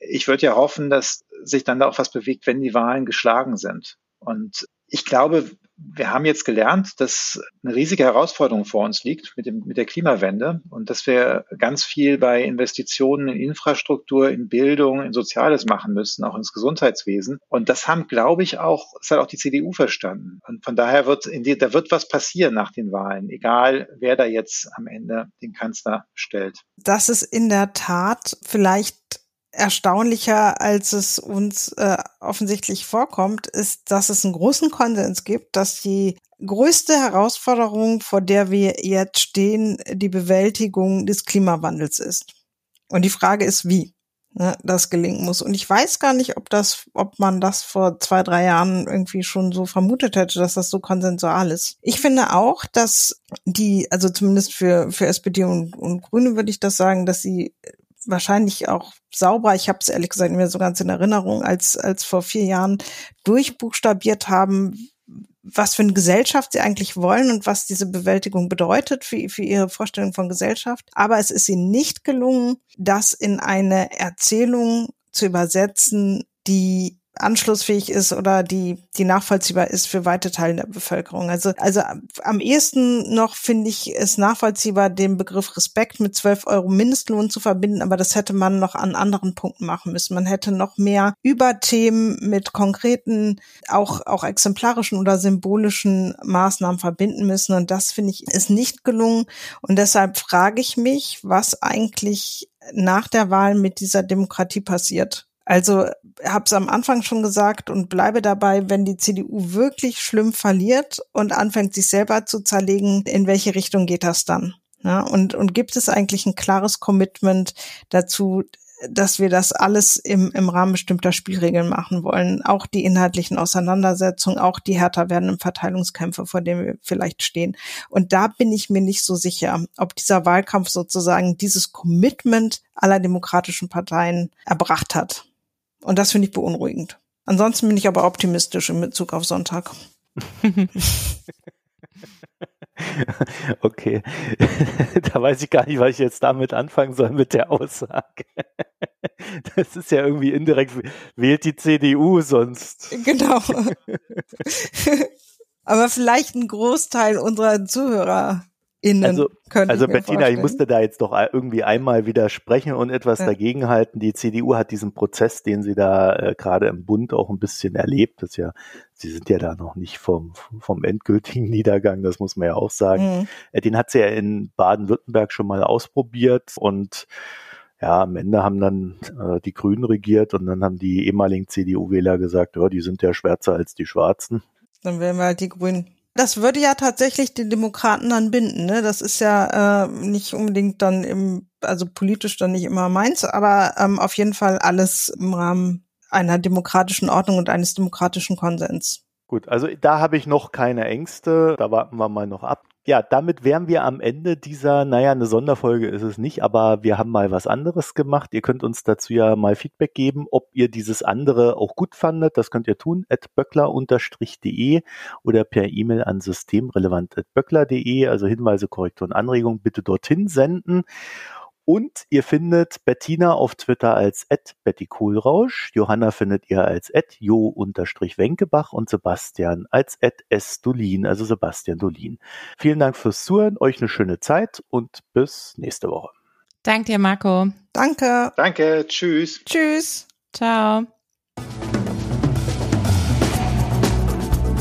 ich würde ja hoffen, dass sich dann da auch was bewegt, wenn die Wahlen geschlagen sind. Und ich glaube, wir haben jetzt gelernt, dass eine riesige Herausforderung vor uns liegt mit, dem, mit der Klimawende und dass wir ganz viel bei Investitionen in Infrastruktur, in Bildung, in Soziales machen müssen, auch ins Gesundheitswesen. Und das haben, glaube ich, auch, das hat auch die CDU verstanden. Und von daher wird, die, da wird was passieren nach den Wahlen, egal wer da jetzt am Ende den Kanzler stellt. Das ist in der Tat vielleicht erstaunlicher, als es uns äh, offensichtlich vorkommt, ist, dass es einen großen Konsens gibt, dass die größte Herausforderung, vor der wir jetzt stehen, die Bewältigung des Klimawandels ist. Und die Frage ist, wie ne, das gelingen muss. Und ich weiß gar nicht, ob das, ob man das vor zwei, drei Jahren irgendwie schon so vermutet hätte, dass das so konsensual ist. Ich finde auch, dass die, also zumindest für, für SPD und, und Grüne würde ich das sagen, dass sie wahrscheinlich auch sauber, ich habe es ehrlich gesagt nicht mehr so ganz in Erinnerung, als, als vor vier Jahren durchbuchstabiert haben, was für eine Gesellschaft sie eigentlich wollen und was diese Bewältigung bedeutet für, für ihre Vorstellung von Gesellschaft. Aber es ist ihnen nicht gelungen, das in eine Erzählung zu übersetzen, die anschlussfähig ist oder die, die nachvollziehbar ist für weite Teile der Bevölkerung. Also, also am ehesten noch finde ich es nachvollziehbar, den Begriff Respekt mit 12 Euro Mindestlohn zu verbinden, aber das hätte man noch an anderen Punkten machen müssen. Man hätte noch mehr über Themen mit konkreten, auch, auch exemplarischen oder symbolischen Maßnahmen verbinden müssen. Und das finde ich ist nicht gelungen. Und deshalb frage ich mich, was eigentlich nach der Wahl mit dieser Demokratie passiert. Also habe es am Anfang schon gesagt und bleibe dabei, wenn die CDU wirklich schlimm verliert und anfängt, sich selber zu zerlegen, in welche Richtung geht das dann? Ja, und, und gibt es eigentlich ein klares Commitment dazu, dass wir das alles im, im Rahmen bestimmter Spielregeln machen wollen. Auch die inhaltlichen Auseinandersetzungen, auch die härter werdenden Verteilungskämpfe, vor denen wir vielleicht stehen. Und da bin ich mir nicht so sicher, ob dieser Wahlkampf sozusagen dieses Commitment aller demokratischen Parteien erbracht hat. Und das finde ich beunruhigend. Ansonsten bin ich aber optimistisch in Bezug auf Sonntag. okay. da weiß ich gar nicht, was ich jetzt damit anfangen soll mit der Aussage. das ist ja irgendwie indirekt, wählt die CDU sonst. Genau. aber vielleicht ein Großteil unserer Zuhörer innen. Also, also ich Bettina, vorstellen. ich musste da jetzt doch irgendwie einmal widersprechen und etwas ja. dagegenhalten. Die CDU hat diesen Prozess, den sie da äh, gerade im Bund auch ein bisschen erlebt. Das ja, sie sind ja da noch nicht vom, vom endgültigen Niedergang, das muss man ja auch sagen. Mhm. Äh, den hat sie ja in Baden-Württemberg schon mal ausprobiert und ja, am Ende haben dann äh, die Grünen regiert und dann haben die ehemaligen CDU-Wähler gesagt, ja, die sind ja schwärzer als die Schwarzen. Dann wählen wir halt die Grünen. Das würde ja tatsächlich die Demokraten dann binden. Ne? Das ist ja äh, nicht unbedingt dann im, also politisch dann nicht immer meins, aber ähm, auf jeden Fall alles im Rahmen einer demokratischen Ordnung und eines demokratischen Konsens. Gut, also da habe ich noch keine Ängste. Da warten wir mal noch ab ja, damit wären wir am Ende dieser, naja, eine Sonderfolge ist es nicht, aber wir haben mal was anderes gemacht. Ihr könnt uns dazu ja mal Feedback geben, ob ihr dieses andere auch gut fandet. Das könnt ihr tun, at böckler-de oder per E-Mail an systemrelevant.böckler.de. Also Hinweise, Korrekturen, Anregungen bitte dorthin senden. Und ihr findet Bettina auf Twitter als @bettykohlrausch, Johanna findet ihr als @jo_wenkebach und Sebastian als @sdolin, also Sebastian Dolin. Vielen Dank fürs Zuhören, euch eine schöne Zeit und bis nächste Woche. Danke dir, Marco. Danke. Danke, tschüss. Tschüss. Ciao.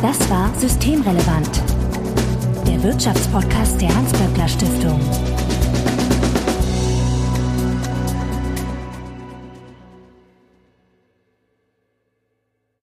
Das war Systemrelevant, der Wirtschaftspodcast der Hans-Böckler Stiftung.